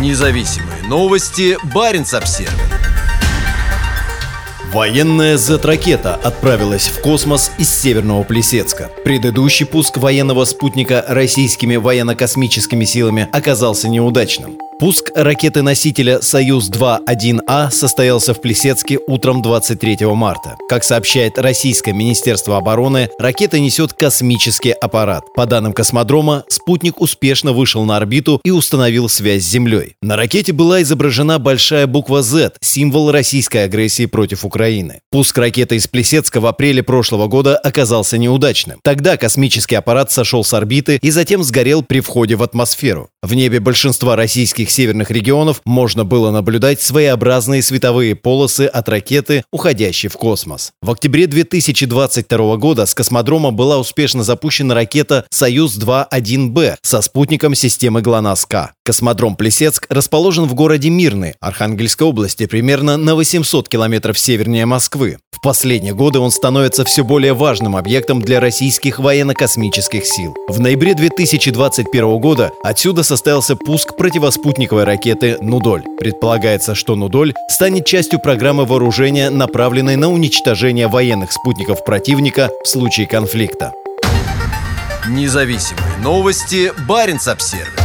Независимые новости. Барин обсерва Военная Z-ракета отправилась в космос из Северного Плесецка. Предыдущий пуск военного спутника российскими военно-космическими силами оказался неудачным. Пуск ракеты-носителя «Союз-2-1А» состоялся в Плесецке утром 23 марта. Как сообщает Российское Министерство обороны, ракета несет космический аппарат. По данным космодрома, спутник успешно вышел на орбиту и установил связь с Землей. На ракете была изображена большая буква Z, символ российской агрессии против Украины. Пуск ракеты из Плесецка в апреле прошлого года оказался неудачным. Тогда космический аппарат сошел с орбиты и затем сгорел при входе в атмосферу. В небе большинства российских северных регионов можно было наблюдать своеобразные световые полосы от ракеты, уходящей в космос. В октябре 2022 года с космодрома была успешно запущена ракета «Союз-2-1Б» со спутником системы ГЛОНАСС-К. Космодром Плесецк расположен в городе Мирный, Архангельской области, примерно на 800 километров севернее Москвы. В последние годы он становится все более важным объектом для российских военно-космических сил. В ноябре 2021 года отсюда состоялся пуск противоспутниковой спутниковой ракеты «Нудоль». Предполагается, что «Нудоль» станет частью программы вооружения, направленной на уничтожение военных спутников противника в случае конфликта. Независимые новости. Барин обсервис